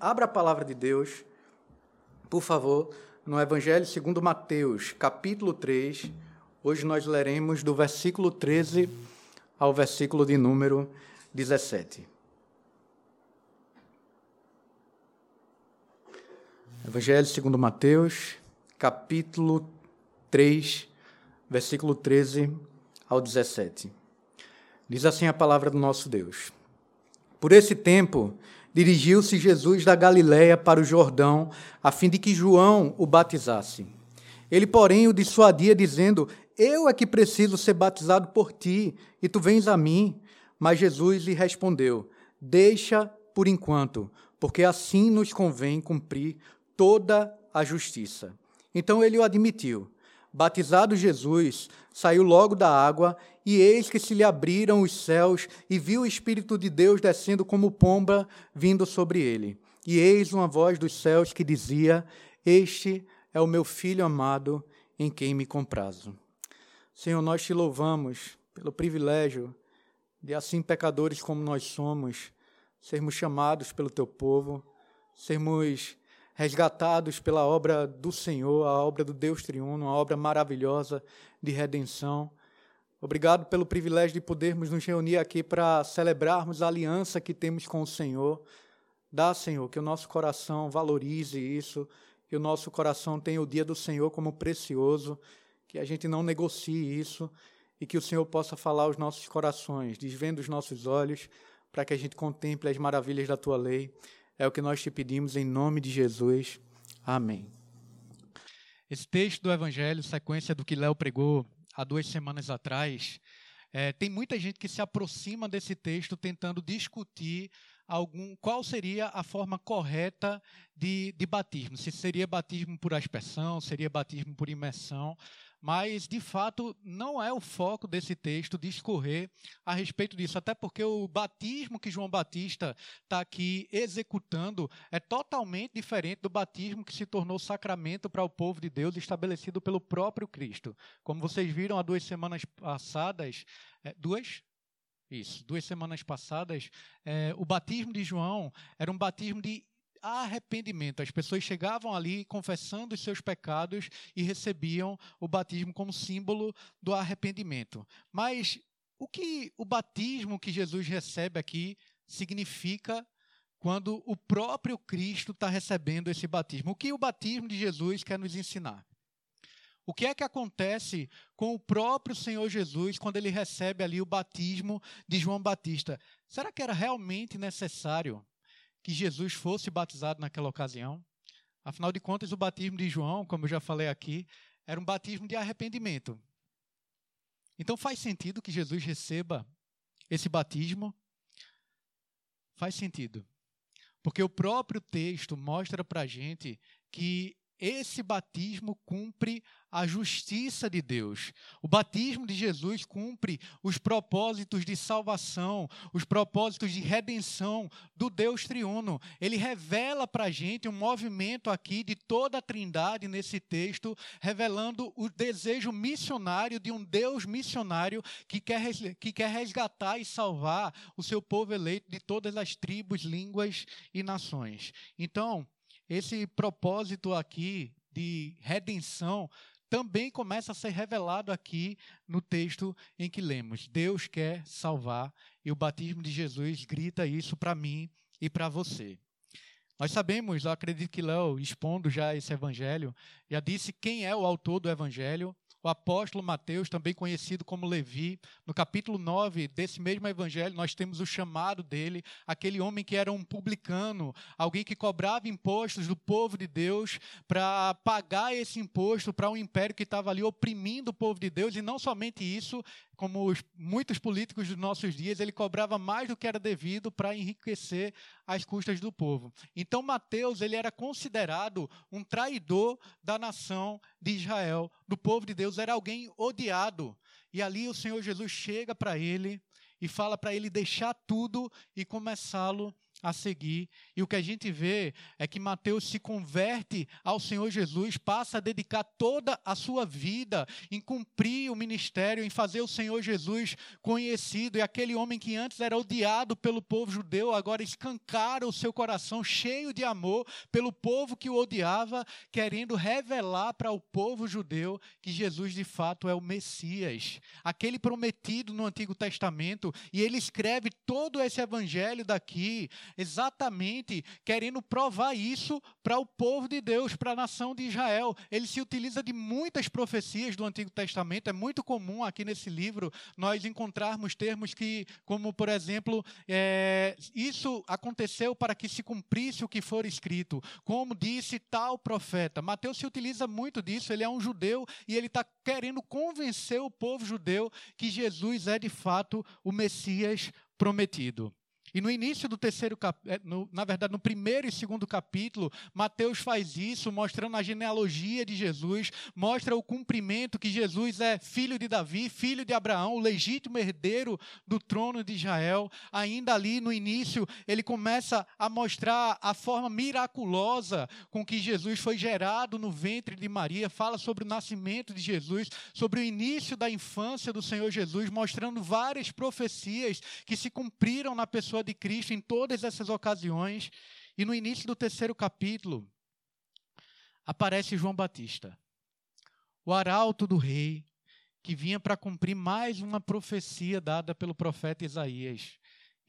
Abra a palavra de Deus, por favor, no Evangelho segundo Mateus, capítulo 3. Hoje nós leremos do versículo 13 ao versículo de número 17. Evangelho segundo Mateus, capítulo 3, versículo 13 ao 17. Diz assim a palavra do nosso Deus. Por esse tempo, dirigiu-se Jesus da Galiléia para o Jordão, a fim de que João o batizasse. Ele, porém, o dissuadia, dizendo: Eu é que preciso ser batizado por ti, e tu vens a mim. Mas Jesus lhe respondeu: Deixa por enquanto, porque assim nos convém cumprir toda a justiça. Então ele o admitiu. Batizado Jesus, saiu logo da água, e eis que se lhe abriram os céus, e viu o Espírito de Deus descendo como pomba vindo sobre ele. E eis uma voz dos céus que dizia: Este é o meu filho amado, em quem me comprazo. Senhor, nós te louvamos pelo privilégio de, assim pecadores como nós somos, sermos chamados pelo teu povo, sermos resgatados pela obra do Senhor, a obra do Deus triuno, uma obra maravilhosa de redenção. Obrigado pelo privilégio de podermos nos reunir aqui para celebrarmos a aliança que temos com o Senhor. Dá, Senhor, que o nosso coração valorize isso, que o nosso coração tenha o dia do Senhor como precioso, que a gente não negocie isso e que o Senhor possa falar aos nossos corações, desvendo os nossos olhos, para que a gente contemple as maravilhas da tua lei. É o que nós te pedimos em nome de Jesus. Amém. Esse texto do Evangelho, sequência do que Léo pregou há duas semanas atrás, é, tem muita gente que se aproxima desse texto tentando discutir algum, qual seria a forma correta de, de batismo. Se seria batismo por aspersão, seria batismo por imersão mas de fato não é o foco desse texto discorrer a respeito disso, até porque o batismo que João Batista está aqui executando é totalmente diferente do batismo que se tornou sacramento para o povo de Deus estabelecido pelo próprio Cristo. Como vocês viram há duas semanas passadas, é, duas? Isso, duas semanas passadas, é, o batismo de João era um batismo de arrependimento. As pessoas chegavam ali confessando os seus pecados e recebiam o batismo como símbolo do arrependimento. Mas o que o batismo que Jesus recebe aqui significa quando o próprio Cristo está recebendo esse batismo? O que o batismo de Jesus quer nos ensinar? O que é que acontece com o próprio Senhor Jesus quando ele recebe ali o batismo de João Batista? Será que era realmente necessário que Jesus fosse batizado naquela ocasião. Afinal de contas, o batismo de João, como eu já falei aqui, era um batismo de arrependimento. Então faz sentido que Jesus receba esse batismo? Faz sentido. Porque o próprio texto mostra para a gente que esse batismo cumpre a justiça de Deus. O batismo de Jesus cumpre os propósitos de salvação, os propósitos de redenção do Deus triuno. Ele revela para a gente um movimento aqui de toda a trindade nesse texto, revelando o desejo missionário de um Deus missionário que quer, que quer resgatar e salvar o seu povo eleito de todas as tribos, línguas e nações. Então, esse propósito aqui de redenção também começa a ser revelado aqui no texto em que lemos. Deus quer salvar e o batismo de Jesus grita isso para mim e para você. Nós sabemos, eu acredito que Léo, expondo já esse evangelho, já disse quem é o autor do evangelho, o apóstolo Mateus, também conhecido como Levi. No capítulo 9 desse mesmo evangelho, nós temos o chamado dele, aquele homem que era um publicano, alguém que cobrava impostos do povo de Deus para pagar esse imposto para um império que estava ali oprimindo o povo de Deus, e não somente isso, como os, muitos políticos dos nossos dias, ele cobrava mais do que era devido para enriquecer as custas do povo. Então Mateus, ele era considerado um traidor da nação de Israel, do povo de Deus, era alguém odiado. E ali o Senhor Jesus chega para ele e fala para ele deixar tudo e começá-lo a seguir. E o que a gente vê é que Mateus se converte ao Senhor Jesus, passa a dedicar toda a sua vida em cumprir o ministério, em fazer o Senhor Jesus conhecido. E aquele homem que antes era odiado pelo povo judeu, agora escancara o seu coração cheio de amor pelo povo que o odiava, querendo revelar para o povo judeu que Jesus de fato é o Messias, aquele prometido no Antigo Testamento. E ele escreve todo esse evangelho daqui exatamente querendo provar isso para o povo de Deus, para a nação de Israel. Ele se utiliza de muitas profecias do Antigo Testamento. É muito comum aqui nesse livro nós encontrarmos termos que, como por exemplo, é, isso aconteceu para que se cumprisse o que for escrito, como disse tal profeta. Mateus se utiliza muito disso. Ele é um judeu e ele está querendo convencer o povo judeu que Jesus é de fato o Messias prometido. E no início do terceiro capítulo, na verdade, no primeiro e segundo capítulo, Mateus faz isso, mostrando a genealogia de Jesus, mostra o cumprimento que Jesus é filho de Davi, filho de Abraão, o legítimo herdeiro do trono de Israel. Ainda ali no início, ele começa a mostrar a forma miraculosa com que Jesus foi gerado no ventre de Maria, fala sobre o nascimento de Jesus, sobre o início da infância do Senhor Jesus, mostrando várias profecias que se cumpriram na pessoa pessoa de Cristo em todas essas ocasiões. E no início do terceiro capítulo, aparece João Batista, o arauto do rei, que vinha para cumprir mais uma profecia dada pelo profeta Isaías.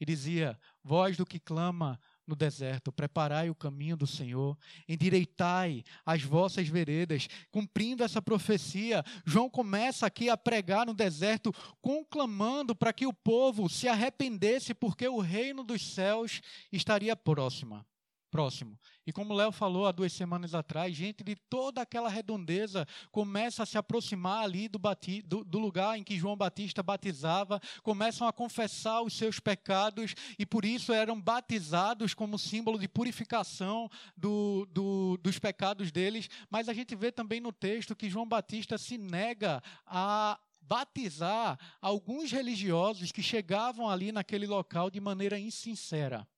E dizia: Voz do que clama no deserto, preparai o caminho do Senhor, endireitai as vossas veredas, cumprindo essa profecia. João começa aqui a pregar no deserto, conclamando para que o povo se arrependesse, porque o reino dos céus estaria próxima próximo. E como o Léo falou há duas semanas atrás, gente de toda aquela redondeza começa a se aproximar ali do, bati, do, do, lugar em que João Batista batizava, começam a confessar os seus pecados e por isso eram batizados como símbolo de purificação do, do, dos pecados deles. Mas a gente vê também no texto que João Batista se nega a batizar alguns religiosos que chegavam ali naquele local de maneira insincera.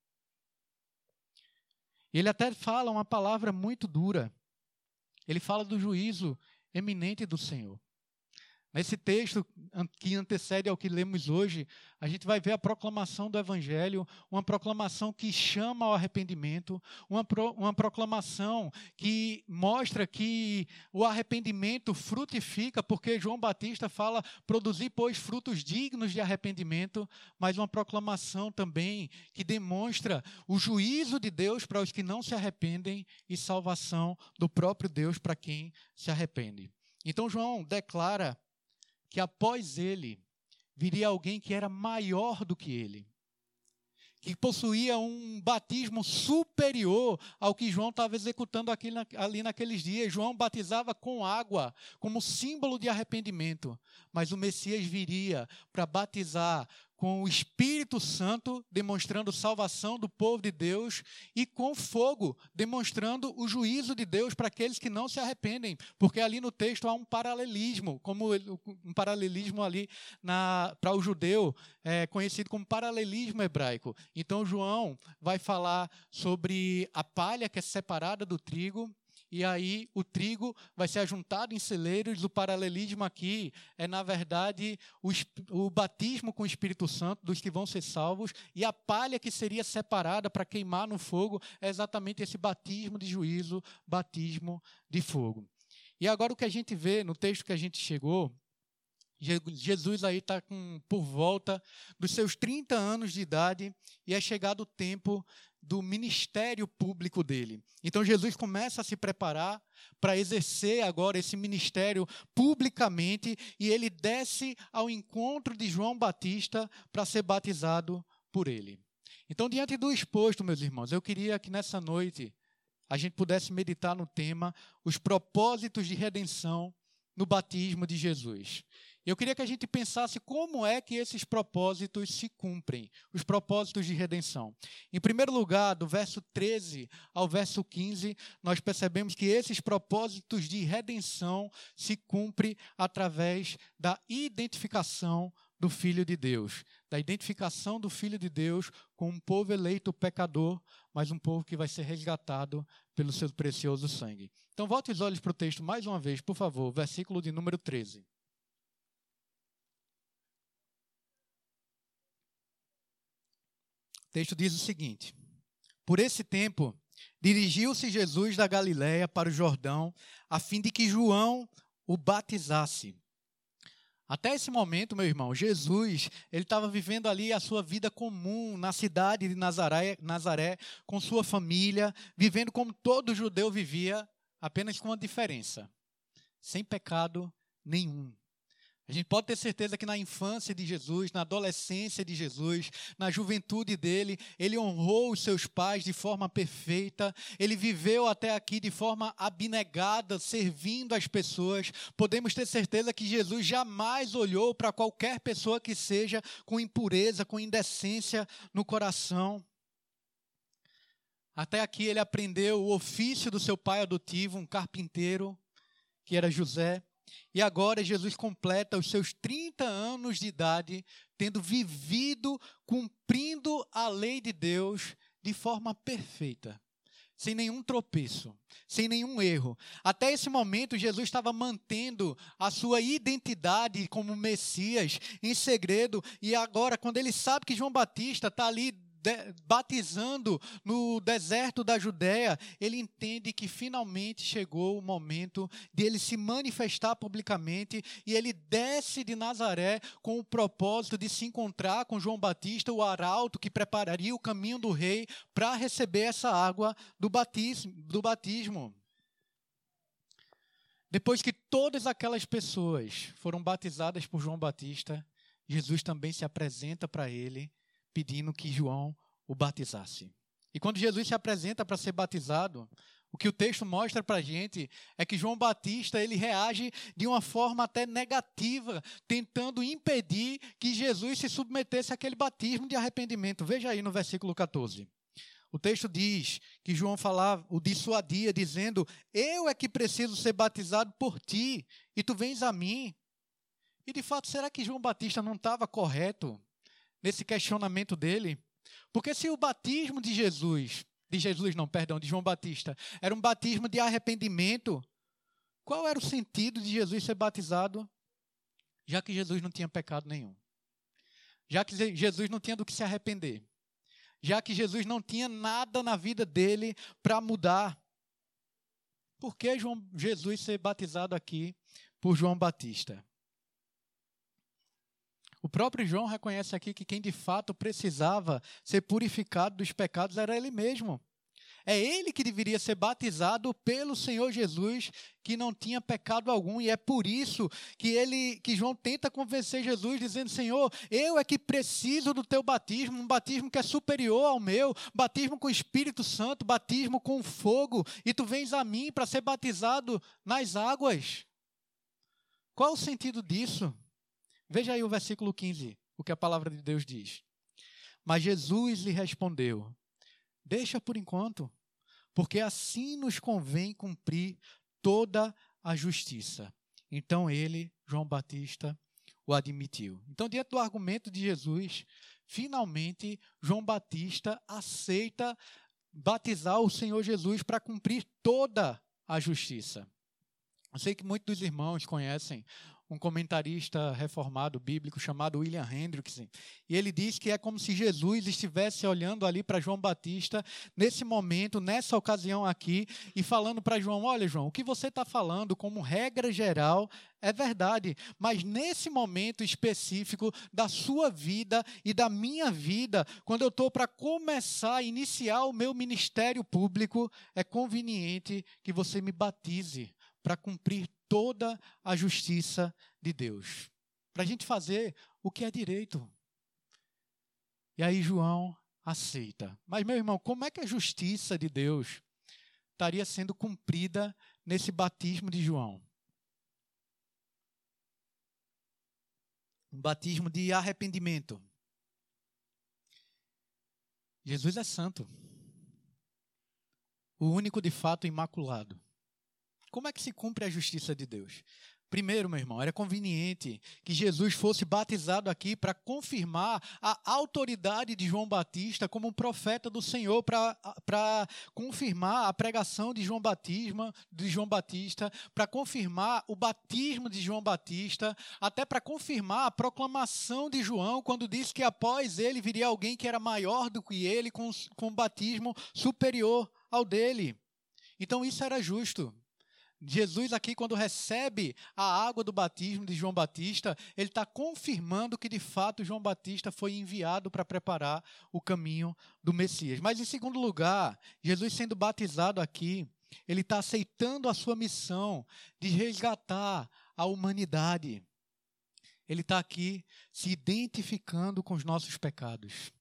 Ele até fala uma palavra muito dura. Ele fala do juízo eminente do Senhor. Nesse texto que antecede ao que lemos hoje, a gente vai ver a proclamação do Evangelho, uma proclamação que chama ao arrependimento, uma, pro, uma proclamação que mostra que o arrependimento frutifica, porque João Batista fala produzir, pois, frutos dignos de arrependimento, mas uma proclamação também que demonstra o juízo de Deus para os que não se arrependem e salvação do próprio Deus para quem se arrepende. Então, João declara que após ele viria alguém que era maior do que ele, que possuía um batismo superior ao que João estava executando ali naqueles dias. João batizava com água, como símbolo de arrependimento, mas o Messias viria para batizar com o Espírito Santo demonstrando salvação do povo de Deus e com fogo demonstrando o juízo de Deus para aqueles que não se arrependem, porque ali no texto há um paralelismo, como um paralelismo ali para o judeu é, conhecido como paralelismo hebraico. Então João vai falar sobre a palha que é separada do trigo e aí o trigo vai ser ajuntado em celeiros. O paralelismo aqui é, na verdade, o, o, batismo com o Espírito Santo dos que vão ser salvos, e a palha que seria separada para queimar no fogo é exatamente esse batismo de juízo, batismo de fogo. E agora o que a gente vê no texto que a gente chegou, Jesus aí está por volta dos seus 30 anos de idade e é chegado o tempo do ministério público dele. Então Jesus começa a se preparar para exercer agora esse ministério publicamente e ele desce ao encontro de João Batista para ser batizado por ele. Então, diante do exposto, meus irmãos, eu queria que nessa noite a gente pudesse meditar no tema os propósitos de redenção no batismo de Jesus. Eu queria que a gente pensasse como é que esses propósitos se cumprem, os propósitos de redenção. Em primeiro lugar, do verso 13 ao verso 15, nós percebemos que esses propósitos de redenção se cumprem através da identificação do Filho de Deus, da identificação do Filho de Deus com um povo eleito pecador, mas um povo que vai ser resgatado pelo seu precioso sangue. Então, volte os olhos para o texto mais uma vez, por favor, versículo de número 13. O texto diz o seguinte: Por esse tempo, dirigiu-se Jesus da Galiléia para o Jordão, a fim de que João o batizasse. Até esse momento, meu irmão, Jesus, ele estava vivendo ali a sua vida comum na cidade de Nazaré, Nazaré, com sua família, vivendo como todo judeu vivia, apenas com uma diferença: sem pecado nenhum. A gente pode ter certeza que na infância de Jesus, na adolescência de Jesus, na juventude dele, ele honrou os seus pais de forma perfeita, ele viveu até aqui de forma abnegada, servindo as pessoas. Podemos ter certeza que Jesus jamais olhou para qualquer pessoa que seja com impureza, com indecência no coração. Até aqui ele aprendeu o ofício do seu pai adotivo, um carpinteiro, que era José. E agora Jesus completa os seus 30 anos de idade, tendo vivido, cumprindo a lei de Deus de forma perfeita, sem nenhum tropeço, sem nenhum erro. Até esse momento, Jesus estava mantendo a sua identidade como Messias em segredo, e agora, quando ele sabe que João Batista está ali de, batizando no deserto da Judéia, ele entende que finalmente chegou o momento de ele se manifestar publicamente e ele desce de Nazaré com o propósito de se encontrar com João Batista, o arauto que prepararia o caminho do rei para receber essa água do batismo. Do batismo. Depois que todas aquelas pessoas foram batizadas por João Batista, Jesus também se apresenta para ele pedindo que João o batizasse. E quando Jesus se apresenta para ser batizado, o que o texto mostra para a gente é que João Batista ele reage de uma forma até negativa, tentando impedir que Jesus se submetesse àquele batismo de arrependimento. Veja aí no versículo 14. O texto diz que João falava, o dissuadia, dizendo: Eu é que preciso ser batizado por ti, e tu vens a mim. E de fato, será que João Batista não estava correto nesse questionamento dele. Porque se o batismo de Jesus, de Jesus não, perdão, de João Batista, era um batismo de arrependimento, qual era o sentido de Jesus ser batizado, já que Jesus não tinha pecado nenhum? Já que Jesus não tinha do que se arrepender? Já que Jesus não tinha nada na vida dele para mudar? Por que João, Jesus ser batizado aqui por João Batista? O próprio João reconhece aqui que quem de fato precisava ser purificado dos pecados era ele mesmo. É ele que deveria ser batizado pelo Senhor Jesus, que não tinha pecado algum, e é por isso que ele, que João tenta convencer Jesus dizendo: "Senhor, eu é que preciso do teu batismo, um batismo que é superior ao meu, batismo com o Espírito Santo, batismo com fogo, e tu vens a mim para ser batizado nas águas". Qual o sentido disso? Veja aí o versículo 15, o que a palavra de Deus diz. Mas Jesus lhe respondeu: Deixa por enquanto, porque assim nos convém cumprir toda a justiça. Então ele, João Batista, o admitiu. Então, diante do argumento de Jesus, finalmente João Batista aceita batizar o Senhor Jesus para cumprir toda a justiça. Eu sei que muitos dos irmãos conhecem um comentarista reformado bíblico chamado William Hendrickson, e ele diz que é como se Jesus estivesse olhando ali para João Batista nesse momento, nessa ocasião aqui, e falando para João: Olha, João, o que você está falando, como regra geral, é verdade, mas nesse momento específico da sua vida e da minha vida, quando eu estou para começar iniciar o meu ministério público, é conveniente que você me batize para cumprir toda a justiça de Deus. Para a gente fazer o que é direito. E aí João aceita. Mas, meu irmão, como é que a justiça de Deus estaria sendo cumprida nesse batismo de João? Um batismo de arrependimento. Jesus é santo. O único de fato imaculado. Como é que se cumpre a justiça de Deus? Primeiro, meu irmão, era conveniente que Jesus fosse batizado aqui para confirmar a autoridade de João Batista como um profeta do Senhor, para confirmar a pregação de João, Batismo, de João Batista, para confirmar o batismo de João Batista, até para confirmar a proclamação de João, quando disse que após ele viria alguém que era maior do que ele, com, com um batismo superior ao dele. Então isso era justo. Jesus, aqui, quando recebe a água do batismo de João Batista, ele está confirmando que, de fato, João Batista foi enviado para preparar o caminho do Messias. Mas, em segundo lugar, Jesus sendo batizado aqui, ele está aceitando a sua missão de resgatar a humanidade. Ele está aqui se identificando com os nossos pecados.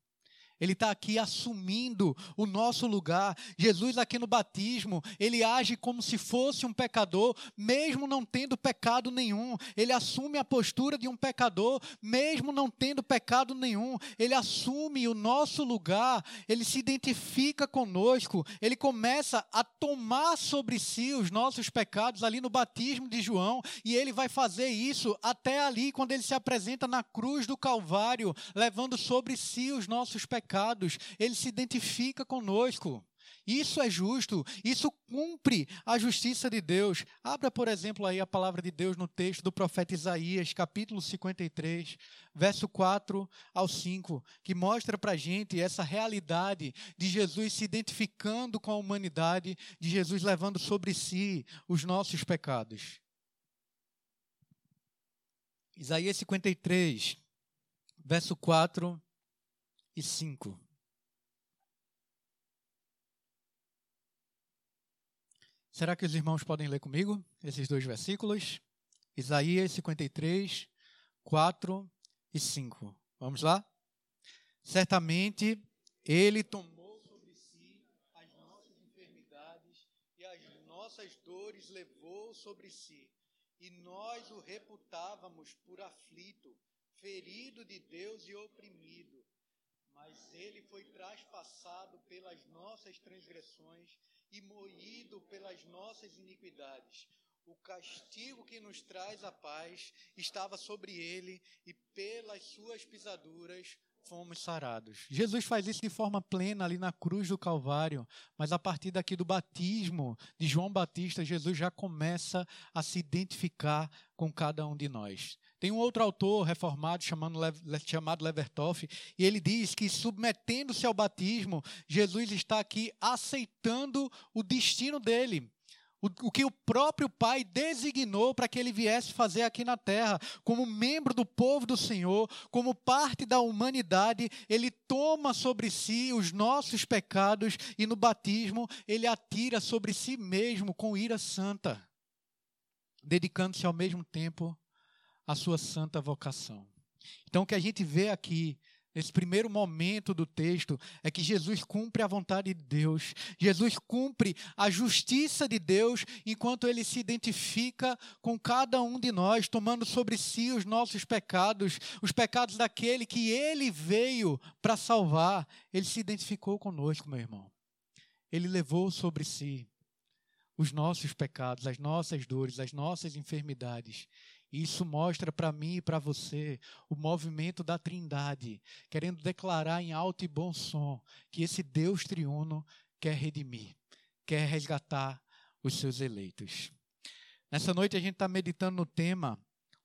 Ele está aqui assumindo o nosso lugar. Jesus, aqui no batismo, ele age como se fosse um pecador, mesmo não tendo pecado nenhum. Ele assume a postura de um pecador, mesmo não tendo pecado nenhum. Ele assume o nosso lugar, ele se identifica conosco, ele começa a tomar sobre si os nossos pecados ali no batismo de João, e ele vai fazer isso até ali, quando ele se apresenta na cruz do Calvário, levando sobre si os nossos pecados pecados, ele se identifica conosco. Isso é justo, isso cumpre a justiça de Deus. Abra, por exemplo, aí a palavra de Deus no texto do profeta Isaías, capítulo 53, verso 4 ao 5, que mostra para a gente essa realidade de Jesus se identificando com a humanidade, de Jesus levando sobre si os nossos pecados. Isaías 53, verso 4 e 5. Será que os irmãos podem ler comigo esses dois versículos? Isaías 53, 4 e 5. Vamos lá? Certamente ele tomou sobre si as nossas enfermidades e as nossas dores levou sobre si, e nós o reputávamos por aflito, ferido de Deus e oprimido mas ele foi traspassado pelas nossas transgressões e moído pelas nossas iniquidades. O castigo que nos traz a paz estava sobre ele, e pelas suas pisaduras fomos sarados. Jesus faz isso de forma plena ali na cruz do Calvário, mas a partir daqui do batismo de João Batista, Jesus já começa a se identificar com cada um de nós. Tem um outro autor reformado chamado, chamado Levertoff, e ele diz que, submetendo-se ao batismo, Jesus está aqui aceitando o destino dele. O, que o próprio Pai designou para que ele viesse fazer aqui na terra, como membro do povo do Senhor, como parte da humanidade, ele toma sobre si os nossos pecados e no batismo ele atira sobre si mesmo com ira santa, dedicando-se ao mesmo tempo a sua santa vocação. Então, o que a gente vê aqui, nesse primeiro momento do texto, é que Jesus cumpre a vontade de Deus, Jesus cumpre a justiça de Deus, enquanto ele se identifica com cada um de nós, tomando sobre si os nossos pecados, os pecados daquele que ele veio para salvar. Ele se identificou conosco, meu irmão. Ele levou sobre si os nossos pecados, as nossas dores, as nossas enfermidades. Isso mostra para mim e para você o movimento da Trindade, querendo declarar em alto e bom som que esse Deus triuno quer redimir, quer resgatar os seus eleitos. Nessa noite a gente está meditando no tema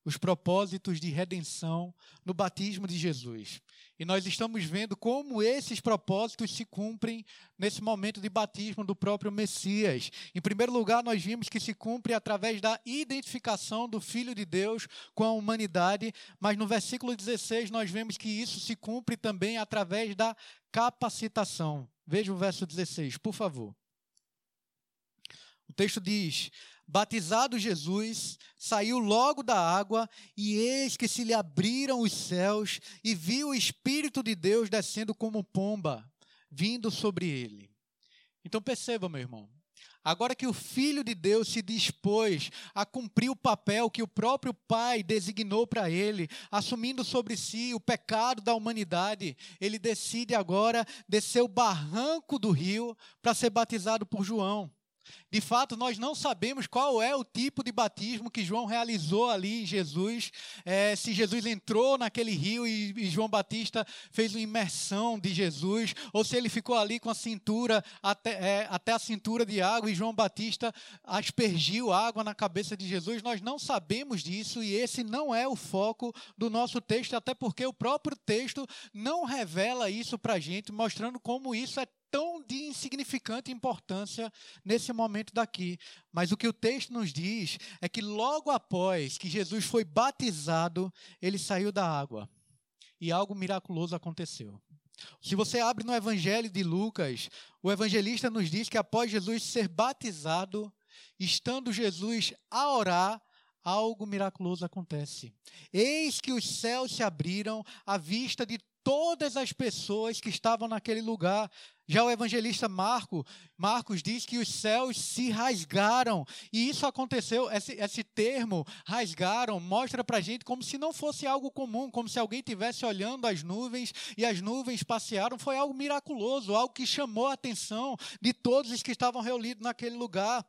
os propósitos de redenção no batismo de Jesus. E nós estamos vendo como esses propósitos se cumprem nesse momento de batismo do próprio Messias. Em primeiro lugar, nós vimos que se cumpre através da identificação do Filho de Deus com a humanidade, mas no versículo 16 nós vemos que isso se cumpre também através da capacitação. Veja o verso 16, por favor. O texto diz: Batizado Jesus, saiu logo da água, e eis que se lhe abriram os céus, e viu o Espírito de Deus descendo como pomba, vindo sobre ele. Então perceba, meu irmão, agora que o Filho de Deus se dispôs a cumprir o papel que o próprio Pai designou para ele, assumindo sobre si o pecado da humanidade, ele decide agora descer o barranco do rio para ser batizado por João. De fato, nós não sabemos qual é o tipo de batismo que João realizou ali em Jesus. É, se Jesus entrou naquele rio e, e, João Batista fez uma imersão de Jesus, ou se ele ficou ali com a cintura até, é, até a cintura de água e João Batista aspergiu água na cabeça de Jesus. Nós não sabemos disso e esse não é o foco do nosso texto, até porque o próprio texto não revela isso para a gente, mostrando como isso é tão de insignificante importância nesse momento daqui. Mas o que o texto nos diz é que logo após que Jesus foi batizado, ele saiu da água e algo miraculoso aconteceu. Se você abre no Evangelho de Lucas, o evangelista nos diz que após Jesus ser batizado, estando Jesus a orar, algo miraculoso acontece. Eis que os céus se abriram à vista de todas as pessoas que estavam naquele lugar. Já o evangelista Marco, Marcos diz que os céus se rasgaram. E isso aconteceu, esse, esse termo, rasgaram, mostra para a gente como se não fosse algo comum, como se alguém estivesse olhando as nuvens e as nuvens passearam. Foi algo miraculoso, algo que chamou a atenção de todos os que estavam reunidos naquele lugar.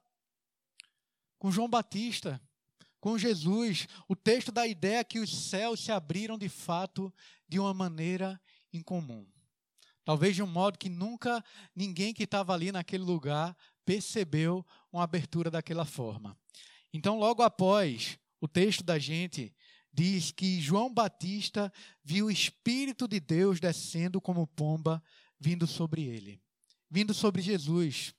Com João Batista, com Jesus, o texto dá ideia que os céus se abriram de fato de uma maneira incomum. Talvez de um modo que nunca ninguém que estava ali naquele lugar percebeu uma abertura daquela forma. Então, logo após, o texto da gente diz que João Batista viu o Espírito de Deus descendo como pomba, vindo sobre ele, vindo sobre Jesus.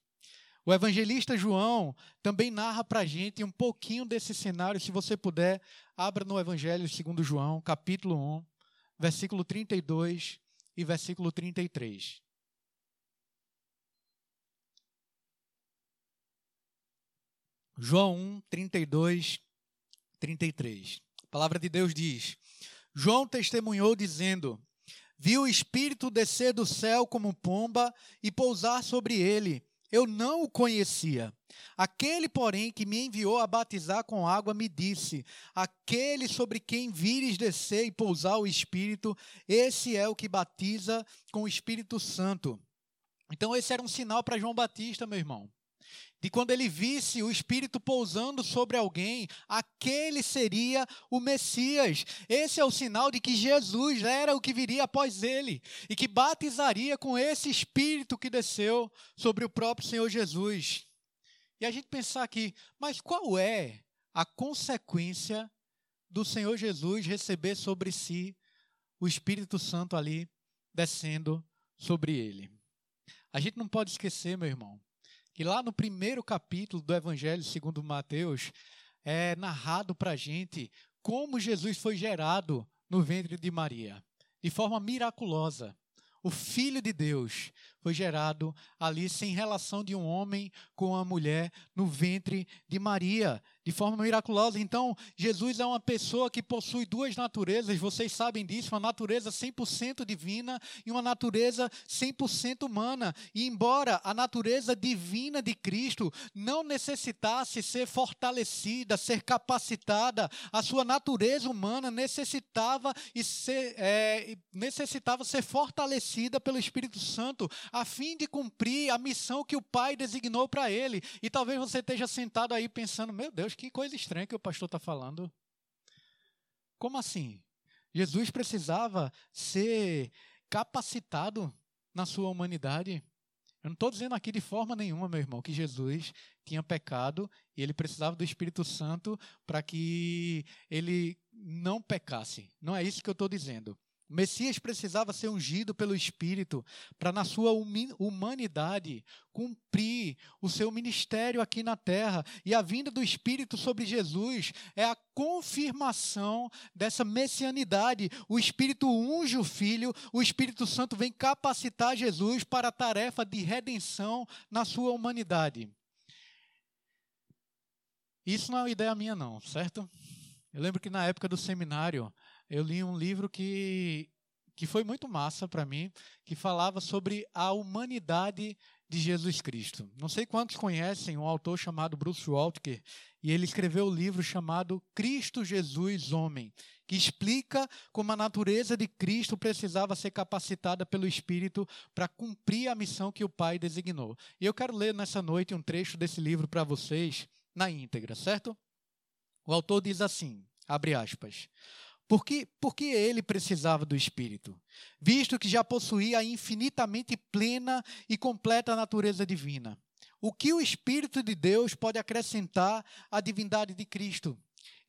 O evangelista João também narra para a gente um pouquinho desse cenário. Se você puder, abra no Evangelho segundo João, capítulo 1, versículo 32 e versículo 33. João 1, 32, 33. A palavra de Deus diz: João testemunhou dizendo: Viu o Espírito descer do céu como pomba e pousar sobre ele eu não o conhecia. Aquele, porém, que me enviou a batizar com água, me disse: Aquele sobre quem vires descer e pousar o Espírito, esse é o que batiza com o Espírito Santo. Então, esse era um sinal para João Batista, meu irmão de quando ele visse o Espírito pousando sobre alguém, aquele seria o Messias. Esse é o sinal de que Jesus era o que viria após ele e que batizaria com esse Espírito que desceu sobre o próprio Senhor Jesus. E a gente pensar aqui, mas qual é a consequência do Senhor Jesus receber sobre si o Espírito Santo ali descendo sobre ele? A gente não pode esquecer, meu irmão, que lá no primeiro capítulo do Evangelho segundo Mateus é narrado para a gente como Jesus foi gerado no ventre de Maria, de forma miraculosa. O Filho de Deus foi gerado ali sem relação de um homem com uma mulher no ventre de Maria, de forma miraculosa. Então, Jesus é uma pessoa que possui duas naturezas, vocês sabem disso, uma natureza 100% divina e uma natureza 100% humana. E embora a natureza divina de Cristo não necessitasse ser fortalecida, ser capacitada, a sua natureza humana necessitava e ser, é, necessitava ser fortalecida pelo Espírito Santo a fim de cumprir a missão que o Pai designou para ele. E talvez você esteja sentado aí pensando: meu Deus, que coisa estranha que o pastor está falando. Como assim? Jesus precisava ser capacitado na sua humanidade. Eu não estou dizendo aqui de forma nenhuma, meu irmão, que Jesus tinha pecado e ele precisava do Espírito Santo para que ele não pecasse. Não é isso que eu estou dizendo. O Messias precisava ser ungido pelo Espírito para, na sua humanidade, cumprir o seu ministério aqui na terra. E a vinda do Espírito sobre Jesus é a confirmação dessa messianidade. O Espírito unge o Filho, o Espírito Santo vem capacitar Jesus para a tarefa de redenção na sua humanidade. Isso não é uma ideia minha, não, certo? Eu lembro que na época do seminário, eu li um livro que, que foi muito massa para mim, que falava sobre a humanidade de Jesus Cristo. Não sei quantos conhecem um autor chamado Bruce Waltker, e ele escreveu o um livro chamado Cristo Jesus Homem, que explica como a natureza de Cristo precisava ser capacitada pelo Espírito para cumprir a missão que o Pai designou. E eu quero ler nessa noite um trecho desse livro para vocês na íntegra, certo? O autor diz assim, abre aspas, por que, por que ele precisava do Espírito? Visto que já possuía a infinitamente plena e completa natureza divina. O que o Espírito de Deus pode acrescentar à divindade de Cristo?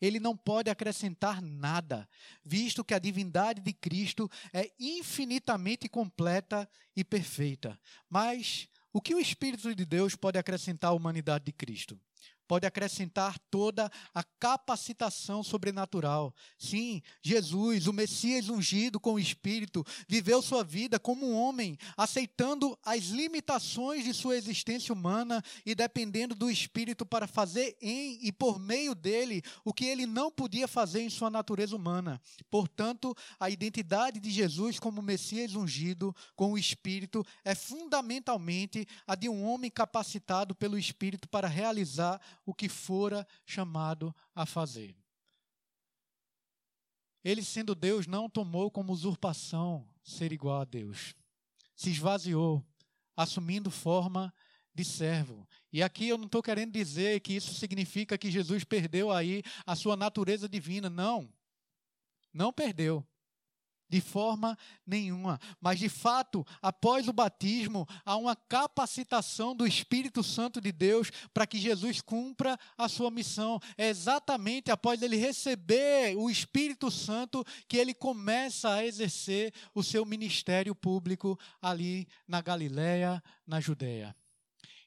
Ele não pode acrescentar nada, visto que a divindade de Cristo é infinitamente completa e perfeita. Mas o que o Espírito de Deus pode acrescentar à humanidade de Cristo? Pode acrescentar toda a capacitação sobrenatural. Sim, Jesus, o Messias ungido com o Espírito, viveu sua vida como um homem, aceitando as limitações de sua existência humana e dependendo do Espírito para fazer em e por meio dele o que ele não podia fazer em sua natureza humana. Portanto, a identidade de Jesus como Messias ungido com o Espírito é fundamentalmente a de um homem capacitado pelo Espírito para realizar o que fora chamado a fazer. Ele, sendo Deus, não tomou como usurpação ser igual a Deus. Se esvaziou, assumindo forma de servo. E aqui eu não estou querendo dizer que isso significa que Jesus perdeu aí a sua natureza divina. Não. Não perdeu. De forma nenhuma. Mas, de fato, após o batismo, há uma capacitação do Espírito Santo de Deus para que Jesus cumpra a sua missão. É exatamente após ele receber o Espírito Santo que ele começa a exercer o seu ministério público ali na Galiléia, na Judéia.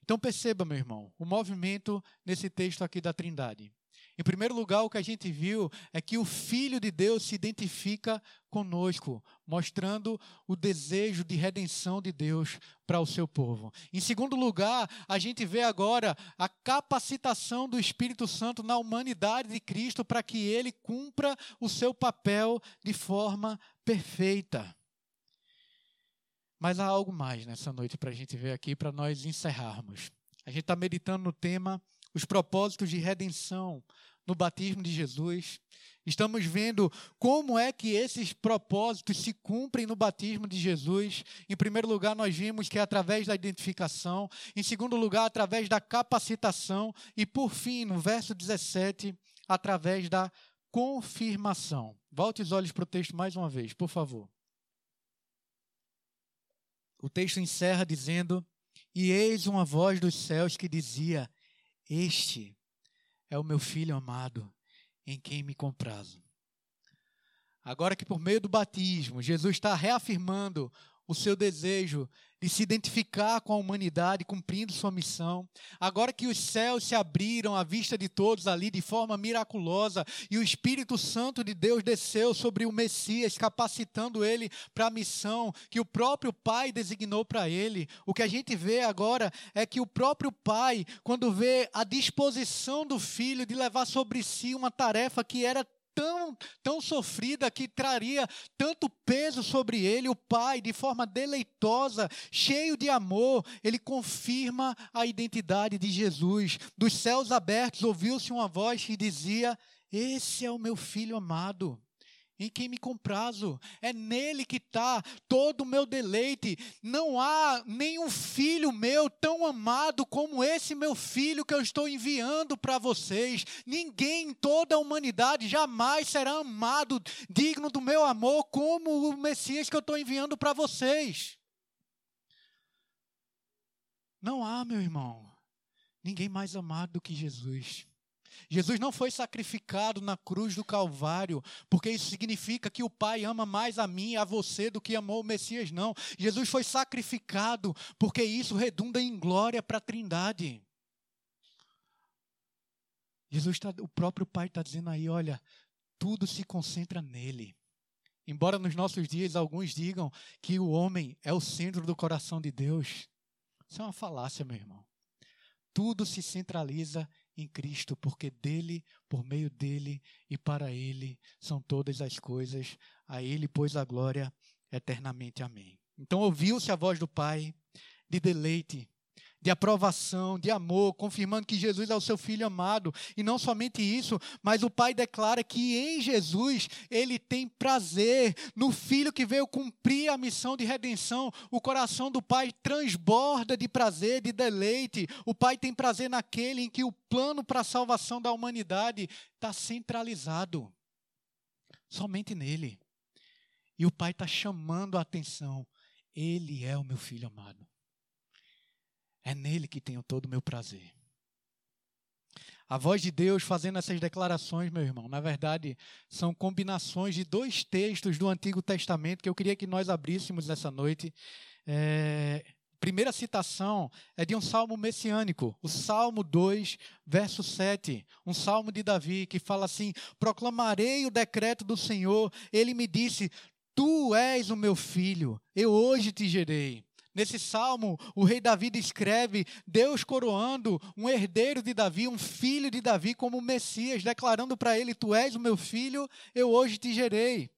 Então, perceba, meu irmão, o movimento nesse texto aqui da Trindade. Em primeiro lugar, o que a gente viu é que o Filho de Deus se identifica conosco, mostrando o desejo de redenção de Deus para o seu povo. Em segundo lugar, a gente vê agora a capacitação do Espírito Santo na humanidade de Cristo para que ele cumpra o seu papel de forma perfeita. Mas há algo mais nessa noite para a gente ver aqui, para nós encerrarmos. A gente está meditando no tema os propósitos de redenção no batismo de Jesus. Estamos vendo como é que esses propósitos se cumprem no batismo de Jesus. Em primeiro lugar, nós vimos que é através da identificação. Em segundo lugar, através da capacitação. E por fim, no verso 17, através da confirmação. Volte os olhos para o texto mais uma vez, por favor. O texto encerra dizendo: E eis uma voz dos céus que dizia: este é o meu filho amado, em quem me comprazo. Agora que por meio do batismo, Jesus está reafirmando o seu desejo de se identificar com a humanidade, cumprindo sua missão. Agora que os céus se abriram à vista de todos ali de forma miraculosa e o Espírito Santo de Deus desceu sobre o Messias, capacitando ele para a missão que o próprio Pai designou para ele. O que a gente vê agora é que o próprio Pai, quando vê a disposição do filho de levar sobre si uma tarefa que era tão, tão sofrida que traria tanto peso sobre ele, o Pai, de forma deleitosa, cheio de amor, ele confirma a identidade de Jesus. Dos céus abertos ouviu-se uma voz que dizia: Esse é o meu filho amado em quem me comprazo. É nele que está todo o meu deleite. Não há nenhum filho meu tão amado como esse meu filho que eu estou enviando para vocês. Ninguém em toda a humanidade jamais será amado, digno do meu amor, como o Messias que eu estou enviando para vocês. Não há, meu irmão, ninguém mais amado do que Jesus. Jesus não foi sacrificado na cruz do Calvário, porque isso significa que o Pai ama mais a mim e a você do que amou o Messias, não. Jesus foi sacrificado porque isso redunda em glória para a Trindade. Jesus tá, o próprio Pai está dizendo aí, olha, tudo se concentra nele. Embora nos nossos dias alguns digam que o homem é o centro do coração de Deus, isso é uma falácia, meu irmão. Tudo se centraliza em Cristo, porque dele, por meio dele e para ele são todas as coisas. A ele, pois, a glória eternamente. Amém. Então ouviu-se a voz do Pai de deleite, de aprovação, de amor, confirmando que Jesus é o seu filho amado. E não somente isso, mas o Pai declara que em Jesus ele tem prazer no filho que veio cumprir a missão de redenção. O coração do Pai transborda de prazer, de deleite. O Pai tem prazer naquele em que o plano para a salvação da humanidade está centralizado somente nele. E o Pai está chamando a atenção. Ele é o meu filho amado. É nele que tenho todo o meu prazer. A voz de Deus fazendo essas declarações, meu irmão, na verdade, são combinações de dois textos do Antigo Testamento que eu queria que nós abríssemos nessa noite. É, primeira citação é de um salmo messiânico, o Salmo 2, verso 7, um salmo de Davi que fala assim: Proclamarei o decreto do Senhor, ele me disse: Tu és o meu filho, eu hoje te gerei. Nesse salmo, o rei Davi descreve Deus coroando um herdeiro de Davi, um filho de Davi, como Messias, declarando para ele: Tu és o meu filho, eu hoje te gerei.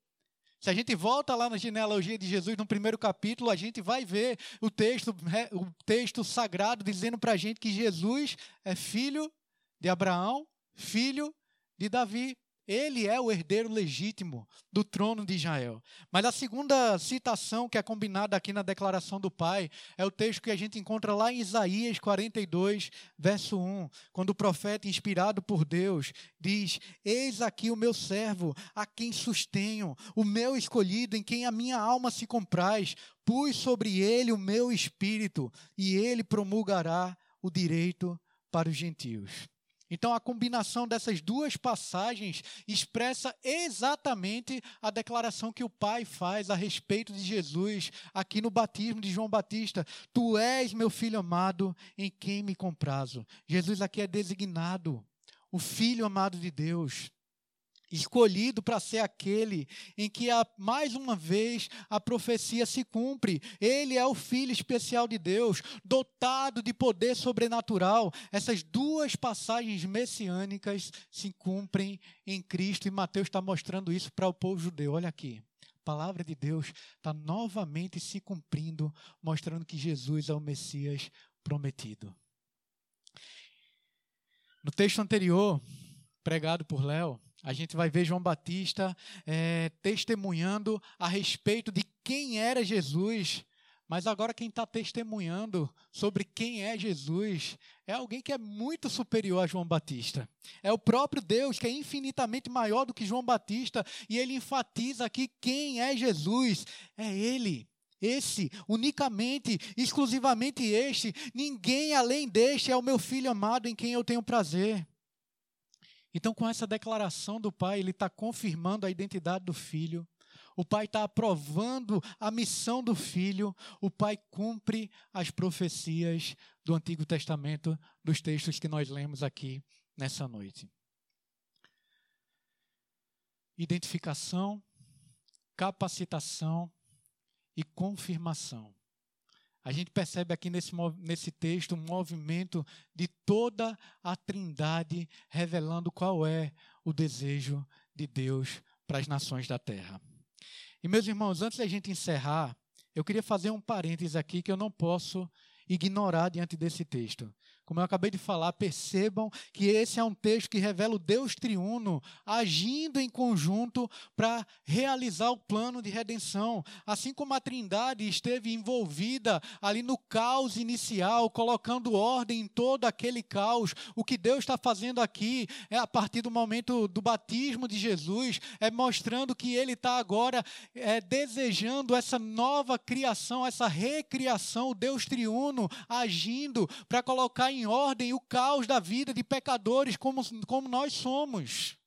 Se a gente volta lá na genealogia de Jesus, no primeiro capítulo, a gente vai ver o texto, o texto sagrado dizendo para a gente que Jesus é filho de Abraão, filho de Davi. Ele é o herdeiro legítimo do trono de Israel. Mas a segunda citação que é combinada aqui na declaração do Pai é o texto que a gente encontra lá em Isaías 42, verso 1, quando o profeta, inspirado por Deus, diz: Eis aqui o meu servo, a quem sustenho, o meu escolhido, em quem a minha alma se compraz. Pus sobre ele o meu espírito, e ele promulgará o direito para os gentios. Então, a combinação dessas duas passagens expressa exatamente a declaração que o Pai faz a respeito de Jesus aqui no batismo de João Batista: Tu és meu filho amado, em quem me comprazo. Jesus aqui é designado o filho amado de Deus escolhido para ser aquele em que a, mais uma vez a profecia se cumpre. Ele é o filho especial de Deus, dotado de poder sobrenatural. Essas duas passagens messiânicas se cumprem em Cristo e Mateus está mostrando isso para o povo judeu. Olha aqui. A palavra de Deus está novamente se cumprindo, mostrando que Jesus é o Messias prometido. No texto anterior, pregado por Léo, a gente vai ver João Batista é, testemunhando a respeito de quem era Jesus. Mas agora quem está testemunhando sobre quem é Jesus é alguém que é muito superior a João Batista. É o próprio Deus que é infinitamente maior do que João Batista e ele enfatiza aqui quem é Jesus. É Ele. Esse, unicamente, exclusivamente este, ninguém além deste é o meu filho amado em quem eu tenho prazer. Então, com essa declaração do pai, ele está confirmando a identidade do filho. O pai está aprovando a missão do filho. O pai cumpre as profecias do Antigo Testamento, dos textos que nós lemos aqui nessa noite. Identificação, capacitação e confirmação. A gente percebe aqui nesse, nesse texto um movimento de toda a trindade, revelando qual é o desejo de Deus para as nações da terra. E, meus irmãos, antes da gente encerrar, eu queria fazer um parênteses aqui que eu não posso ignorar diante desse texto. Como eu acabei de falar, percebam que esse é um texto que revela o Deus triuno agindo em conjunto para realizar o plano de redenção. Assim como a Trindade esteve envolvida ali no caos inicial, colocando ordem em todo aquele caos, o que Deus está fazendo aqui é a partir do momento do batismo de Jesus, é mostrando que Ele está agora é, desejando essa nova criação, essa recriação, o Deus triuno agindo para colocar em ordem o caos da vida de pecadores como, como nós somos.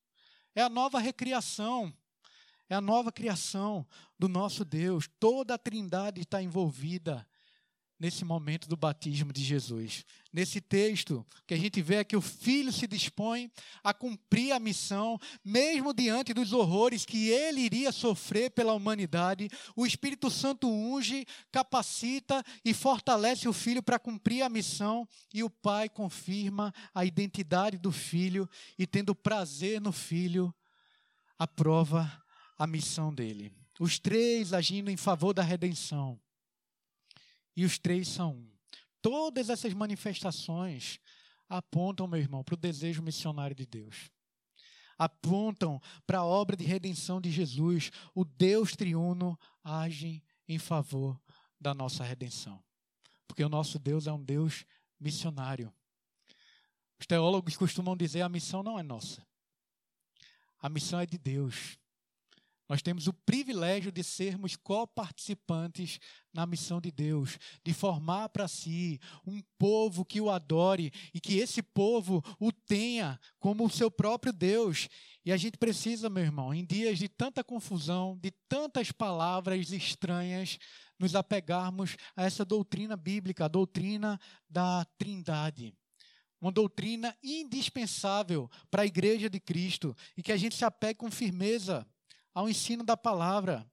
É a nova recriação. É a nova criação do nosso Deus. Toda a trindade está envolvida nesse momento do batismo de Jesus. Nesse texto, que a gente vê é que o filho se dispõe a cumprir a missão, mesmo diante dos horrores que ele iria sofrer pela humanidade. O Espírito Santo unge, capacita e fortalece o filho para cumprir a missão, e o pai confirma a identidade do filho e, tendo prazer no filho, aprova a missão dele. Os três agindo em favor da redenção e os três são um. todas essas manifestações apontam, meu irmão, para o desejo missionário de Deus. Apontam para a obra de redenção de Jesus. O Deus triuno age em favor da nossa redenção. Porque o nosso Deus é um Deus missionário. Os teólogos costumam dizer a missão não é nossa. A missão é de Deus. Nós temos o privilégio de sermos coparticipantes na missão de Deus, de formar para si um povo que o adore e que esse povo o tenha como o seu próprio Deus. E a gente precisa, meu irmão, em dias de tanta confusão, de tantas palavras estranhas, nos apegarmos a essa doutrina bíblica, a doutrina da Trindade uma doutrina indispensável para a igreja de Cristo e que a gente se apegue com firmeza ao ensino da palavra.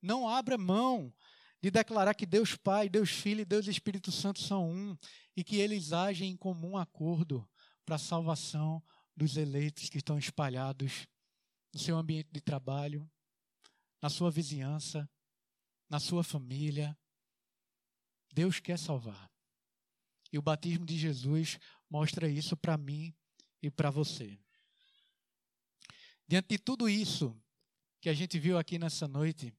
Não abra mão de declarar que Deus Pai, Deus Filho e Deus Espírito Santo são um e que eles agem em comum acordo para a salvação dos eleitos que estão espalhados no seu ambiente de trabalho, na sua vizinhança, na sua família. Deus quer salvar. E o batismo de Jesus mostra isso para mim e para você. Diante de tudo isso, que a gente viu aqui nessa noite,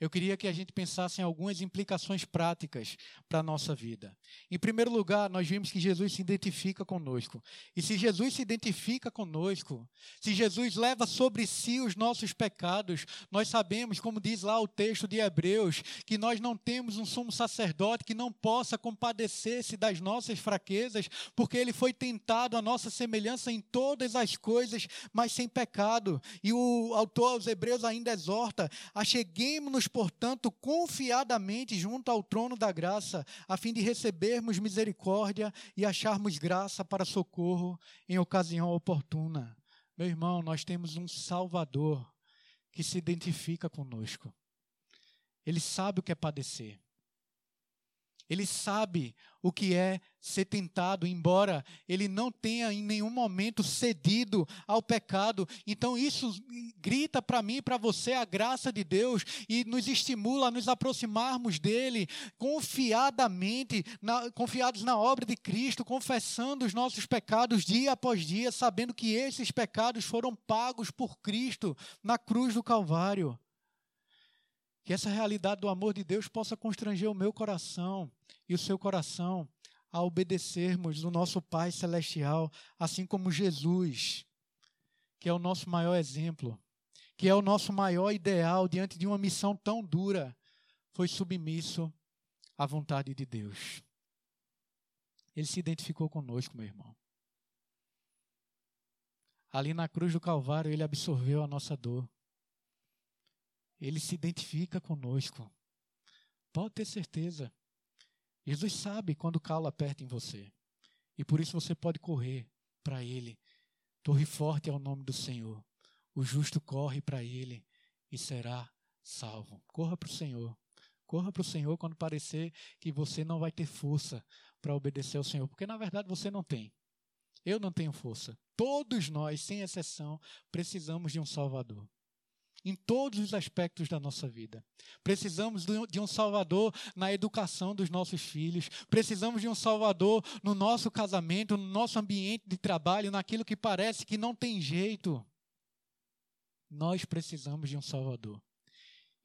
eu queria que a gente pensasse em algumas implicações práticas para a nossa vida. Em primeiro lugar, nós vimos que Jesus se identifica conosco. E se Jesus se identifica conosco, se Jesus leva sobre si os nossos pecados, nós sabemos, como diz lá o texto de Hebreus, que nós não temos um sumo sacerdote que não possa compadecer-se das nossas fraquezas, porque ele foi tentado a nossa semelhança em todas as coisas, mas sem pecado. E o autor aos Hebreus ainda exorta: acheguemos-nos portanto, confiadamente junto ao trono da graça, a fim de recebermos misericórdia e acharmos graça para socorro em ocasião oportuna. Meu irmão, nós temos um Salvador que se identifica conosco. Ele sabe o que é padecer. Ele sabe o que é ser tentado, embora ele não tenha em nenhum momento cedido ao pecado. Então isso grita para mim e para você a graça de Deus e nos estimula a nos aproximarmos dele confiadamente, na, confiados na obra de Cristo, confessando os nossos pecados dia após dia, sabendo que esses pecados foram pagos por Cristo na cruz do Calvário. Que essa realidade do amor de Deus possa constranger o meu coração e o seu coração a obedecermos o nosso Pai Celestial, assim como Jesus, que é o nosso maior exemplo, que é o nosso maior ideal diante de uma missão tão dura, foi submisso à vontade de Deus. Ele se identificou conosco, meu irmão. Ali na cruz do Calvário, ele absorveu a nossa dor. Ele se identifica conosco. Pode ter certeza. Jesus sabe quando o calo aperta em você. E por isso você pode correr para Ele. Torre forte é o nome do Senhor. O justo corre para Ele e será salvo. Corra para o Senhor. Corra para o Senhor quando parecer que você não vai ter força para obedecer ao Senhor. Porque na verdade você não tem. Eu não tenho força. Todos nós, sem exceção, precisamos de um Salvador em todos os aspectos da nossa vida. Precisamos de um Salvador na educação dos nossos filhos, precisamos de um Salvador no nosso casamento, no nosso ambiente de trabalho, naquilo que parece que não tem jeito. Nós precisamos de um Salvador.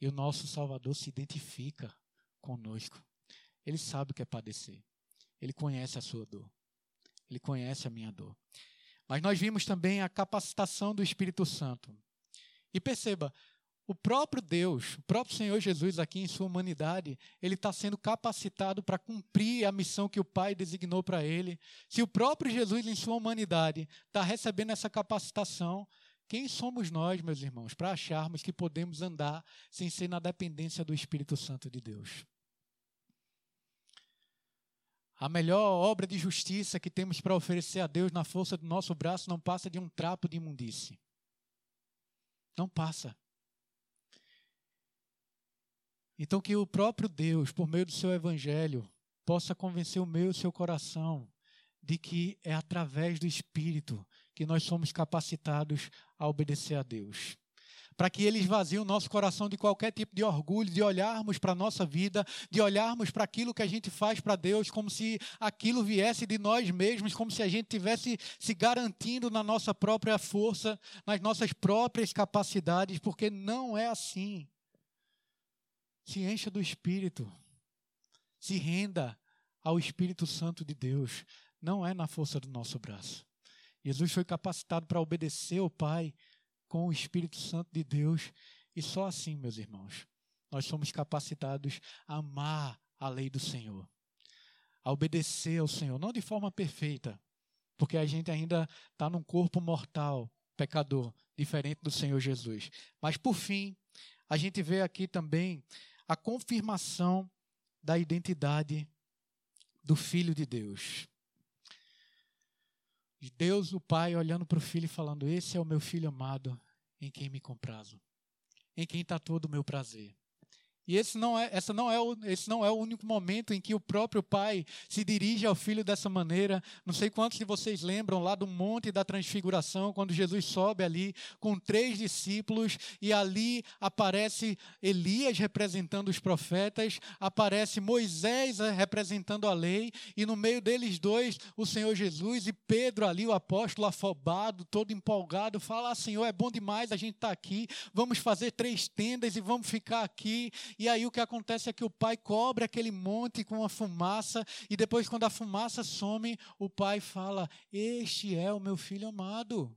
E o nosso Salvador se identifica conosco. Ele sabe o que é padecer. Ele conhece a sua dor. Ele conhece a minha dor. Mas nós vimos também a capacitação do Espírito Santo. E perceba, o próprio Deus, o próprio Senhor Jesus, aqui em sua humanidade, ele está sendo capacitado para cumprir a missão que o Pai designou para ele. Se o próprio Jesus, em sua humanidade, está recebendo essa capacitação, quem somos nós, meus irmãos, para acharmos que podemos andar sem ser na dependência do Espírito Santo de Deus? A melhor obra de justiça que temos para oferecer a Deus na força do nosso braço não passa de um trapo de imundície. Não passa. Então, que o próprio Deus, por meio do seu evangelho, possa convencer o meu e o seu coração de que é através do Espírito que nós somos capacitados a obedecer a Deus. Para que ele esvazie o nosso coração de qualquer tipo de orgulho, de olharmos para a nossa vida, de olharmos para aquilo que a gente faz para Deus como se aquilo viesse de nós mesmos, como se a gente tivesse se garantindo na nossa própria força, nas nossas próprias capacidades, porque não é assim. Se encha do Espírito, se renda ao Espírito Santo de Deus, não é na força do nosso braço. Jesus foi capacitado para obedecer ao Pai com o Espírito Santo de Deus. E só assim, meus irmãos, nós somos capacitados a amar a lei do Senhor, a obedecer ao Senhor, não de forma perfeita, porque a gente ainda está num corpo mortal, pecador, diferente do Senhor Jesus. Mas, por fim, a gente vê aqui também a confirmação da identidade do Filho de Deus. Deus, o Pai, olhando para o filho e falando: Esse é o meu filho amado, em quem me comprazo, em quem está todo o meu prazer. E esse não, é, essa não é o, esse não é o único momento em que o próprio pai se dirige ao filho dessa maneira. Não sei quantos de vocês lembram lá do Monte da Transfiguração, quando Jesus sobe ali com três discípulos e ali aparece Elias representando os profetas, aparece Moisés eh, representando a lei, e no meio deles dois, o Senhor Jesus e Pedro ali, o apóstolo afobado, todo empolgado, fala: ah, Senhor, é bom demais a gente estar tá aqui, vamos fazer três tendas e vamos ficar aqui. E aí o que acontece é que o pai cobre aquele monte com a fumaça, e depois, quando a fumaça some, o pai fala: Este é o meu filho amado.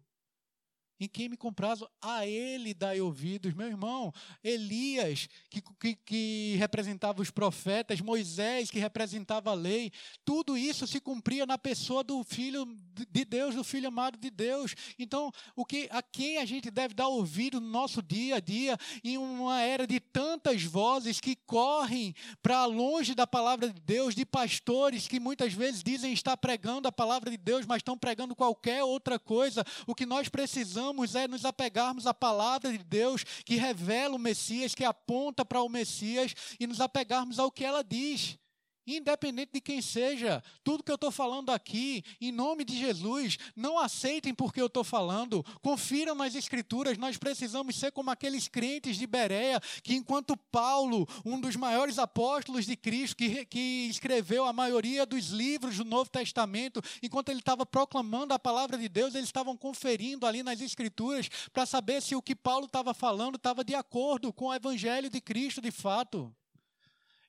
Em quem me comprazo, a ele dai ouvidos. Meu irmão, Elias, que, que, que, representava os profetas, Moisés, que representava a lei, tudo isso se cumpria na pessoa do Filho de Deus, do Filho amado de Deus. Então, o que, a quem a gente deve dar ouvido no nosso dia a dia, em uma era de tantas vozes que correm para longe da palavra de Deus, de pastores que muitas vezes dizem estar pregando a palavra de Deus, mas estão pregando qualquer outra coisa. O que nós precisamos precisamos é nos apegarmos à palavra de Deus que revela o Messias, que aponta para o Messias e nos apegarmos ao que ela diz. Independente de quem seja, tudo que eu estou falando aqui, em nome de Jesus, não aceitem porque eu estou falando, confiram nas Escrituras. Nós precisamos ser como aqueles crentes de Bereia, que enquanto Paulo, um dos maiores apóstolos de Cristo, que, que escreveu a maioria dos livros do Novo Testamento, enquanto ele estava proclamando a palavra de Deus, eles estavam conferindo ali nas Escrituras para saber se o que Paulo estava falando estava de acordo com o Evangelho de Cristo de fato.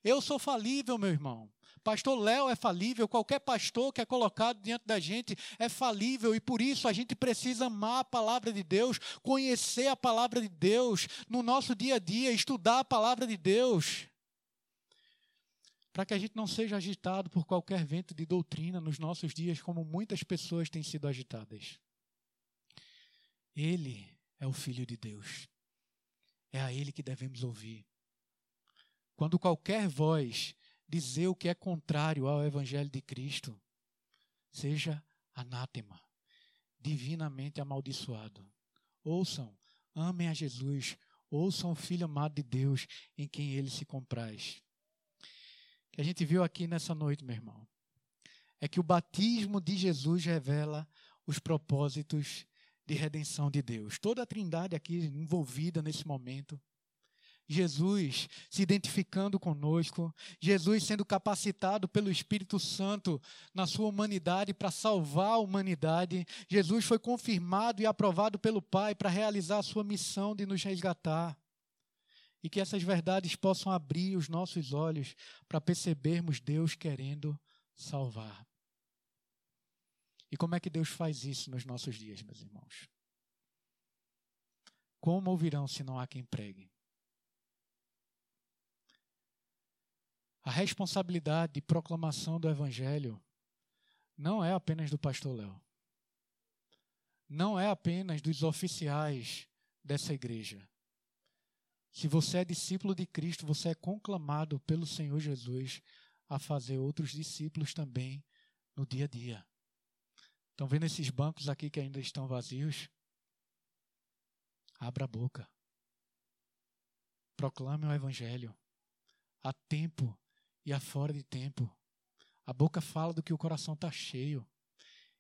Eu sou falível, meu irmão. Pastor Léo é falível, qualquer pastor que é colocado diante da gente é falível e por isso a gente precisa amar a palavra de Deus, conhecer a palavra de Deus no nosso dia a dia, estudar a palavra de Deus. Para que a gente não seja agitado por qualquer vento de doutrina nos nossos dias, como muitas pessoas têm sido agitadas. Ele é o Filho de Deus. É a Ele que devemos ouvir. Quando qualquer voz dizer o que é contrário ao Evangelho de Cristo, seja anátema, divinamente amaldiçoado. Ouçam, amem a Jesus, ouçam o Filho amado de Deus em quem ele se compraz. O que a gente viu aqui nessa noite, meu irmão, é que o batismo de Jesus revela os propósitos de redenção de Deus. Toda a trindade aqui envolvida nesse momento Jesus se identificando conosco, Jesus sendo capacitado pelo Espírito Santo na sua humanidade para salvar a humanidade. Jesus foi confirmado e aprovado pelo Pai para realizar a sua missão de nos resgatar. E que essas verdades possam abrir os nossos olhos para percebermos Deus querendo salvar. E como é que Deus faz isso nos nossos dias, meus irmãos? Como ouvirão se não há quem pregue? A responsabilidade de proclamação do Evangelho não é apenas do pastor Léo. Não é apenas dos oficiais dessa igreja. Se você é discípulo de Cristo, você é conclamado pelo Senhor Jesus a fazer outros discípulos também no dia a dia. Estão vendo esses bancos aqui que ainda estão vazios? Abra a boca. Proclame o Evangelho. Há tempo e a fora de tempo. A boca fala do que o coração está cheio.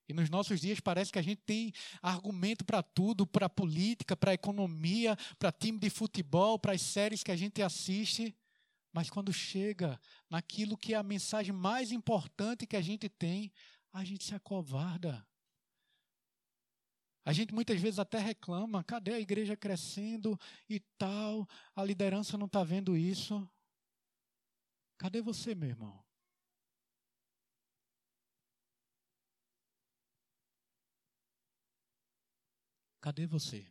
E nos nossos dias parece que a gente tem argumento para tudo, para política, para economia, para time de futebol, para as séries que a gente assiste. Mas quando chega naquilo que é a mensagem mais importante que a gente tem, a gente se acovarda. A gente muitas vezes até reclama: cadê a igreja crescendo e tal? A liderança não está vendo isso. Cadê você, meu irmão? Cadê você?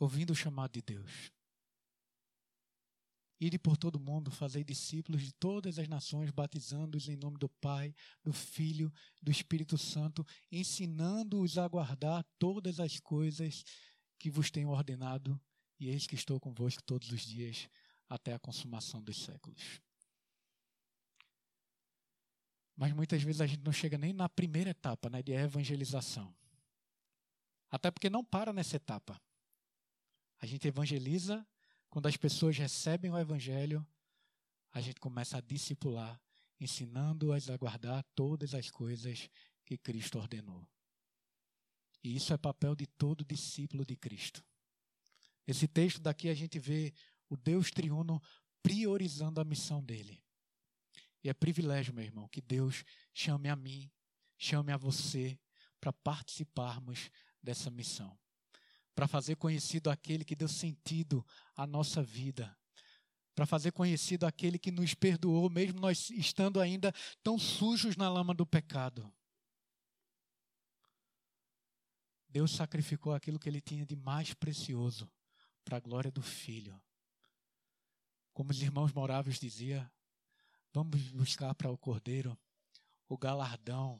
Ouvindo o chamado de Deus. Ide por todo o mundo, fazei discípulos de todas as nações, batizando-os em nome do Pai, do Filho, do Espírito Santo, ensinando-os a guardar todas as coisas que vos tenho ordenado, e eis que estou convosco todos os dias, até a consumação dos séculos. Mas muitas vezes a gente não chega nem na primeira etapa, né, de evangelização. Até porque não para nessa etapa. A gente evangeliza, quando as pessoas recebem o evangelho, a gente começa a discipular, ensinando-as a guardar todas as coisas que Cristo ordenou. E isso é papel de todo discípulo de Cristo. Esse texto daqui a gente vê o Deus triuno priorizando a missão dele. E é privilégio, meu irmão, que Deus chame a mim, chame a você para participarmos dessa missão. Para fazer conhecido aquele que deu sentido à nossa vida. Para fazer conhecido aquele que nos perdoou, mesmo nós estando ainda tão sujos na lama do pecado. Deus sacrificou aquilo que ele tinha de mais precioso para a glória do Filho. Como os irmãos moráveis diziam, vamos buscar para o Cordeiro o galardão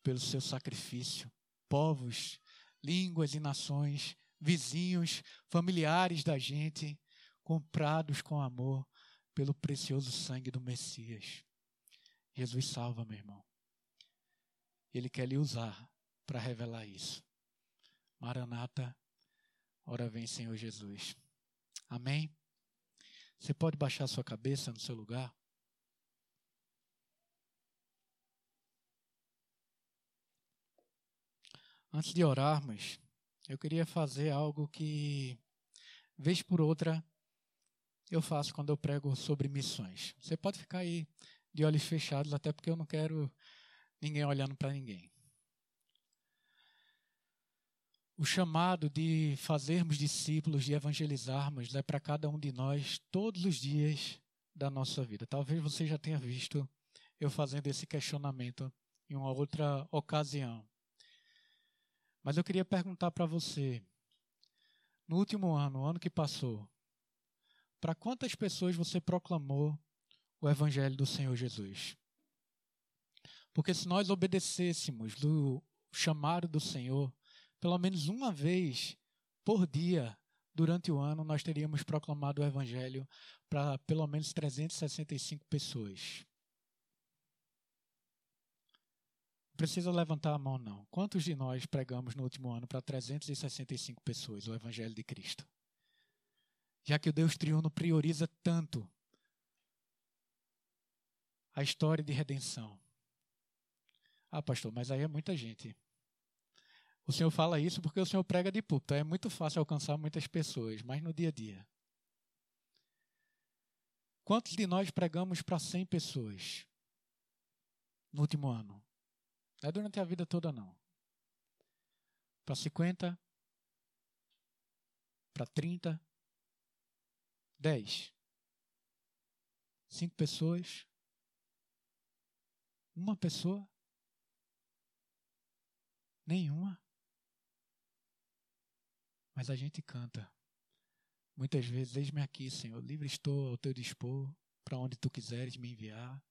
pelo seu sacrifício. Povos línguas e nações, vizinhos, familiares da gente, comprados com amor pelo precioso sangue do Messias. Jesus salva, meu irmão. Ele quer lhe usar para revelar isso. Maranata, ora vem, Senhor Jesus. Amém? Você pode baixar sua cabeça no seu lugar? Antes de orarmos, eu queria fazer algo que, vez por outra, eu faço quando eu prego sobre missões. Você pode ficar aí de olhos fechados, até porque eu não quero ninguém olhando para ninguém. O chamado de fazermos discípulos, de evangelizarmos, é para cada um de nós todos os dias da nossa vida. Talvez você já tenha visto eu fazendo esse questionamento em uma outra ocasião. Mas eu queria perguntar para você, no último ano, o ano que passou, para quantas pessoas você proclamou o Evangelho do Senhor Jesus? Porque se nós obedecêssemos do chamado do Senhor, pelo menos uma vez por dia durante o ano, nós teríamos proclamado o Evangelho para pelo menos 365 pessoas. precisa levantar a mão, não. Quantos de nós pregamos no último ano para 365 pessoas o Evangelho de Cristo? Já que o Deus triuno prioriza tanto a história de redenção. Ah, pastor, mas aí é muita gente. O senhor fala isso porque o senhor prega de púlpito. É muito fácil alcançar muitas pessoas, mas no dia a dia. Quantos de nós pregamos para 100 pessoas no último ano? Não é durante a vida toda, não. Para 50, para 30, 10. Cinco pessoas. Uma pessoa. Nenhuma. Mas a gente canta. Muitas vezes, eis-me aqui, Senhor, livre estou ao teu dispor, para onde tu quiseres me enviar.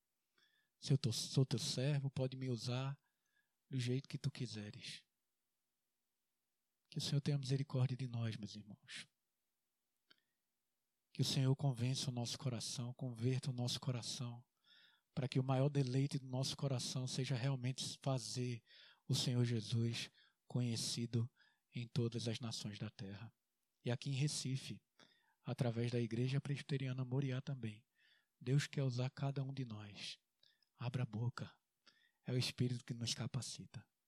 Se eu tô, sou teu servo, pode me usar do jeito que tu quiseres. Que o Senhor tenha misericórdia de nós, meus irmãos. Que o Senhor convença o nosso coração, converta o nosso coração, para que o maior deleite do nosso coração seja realmente fazer o Senhor Jesus conhecido em todas as nações da terra. E aqui em Recife, através da Igreja Presbiteriana Moriá também. Deus quer usar cada um de nós. Abra a boca. é o Espírito que nos capacita.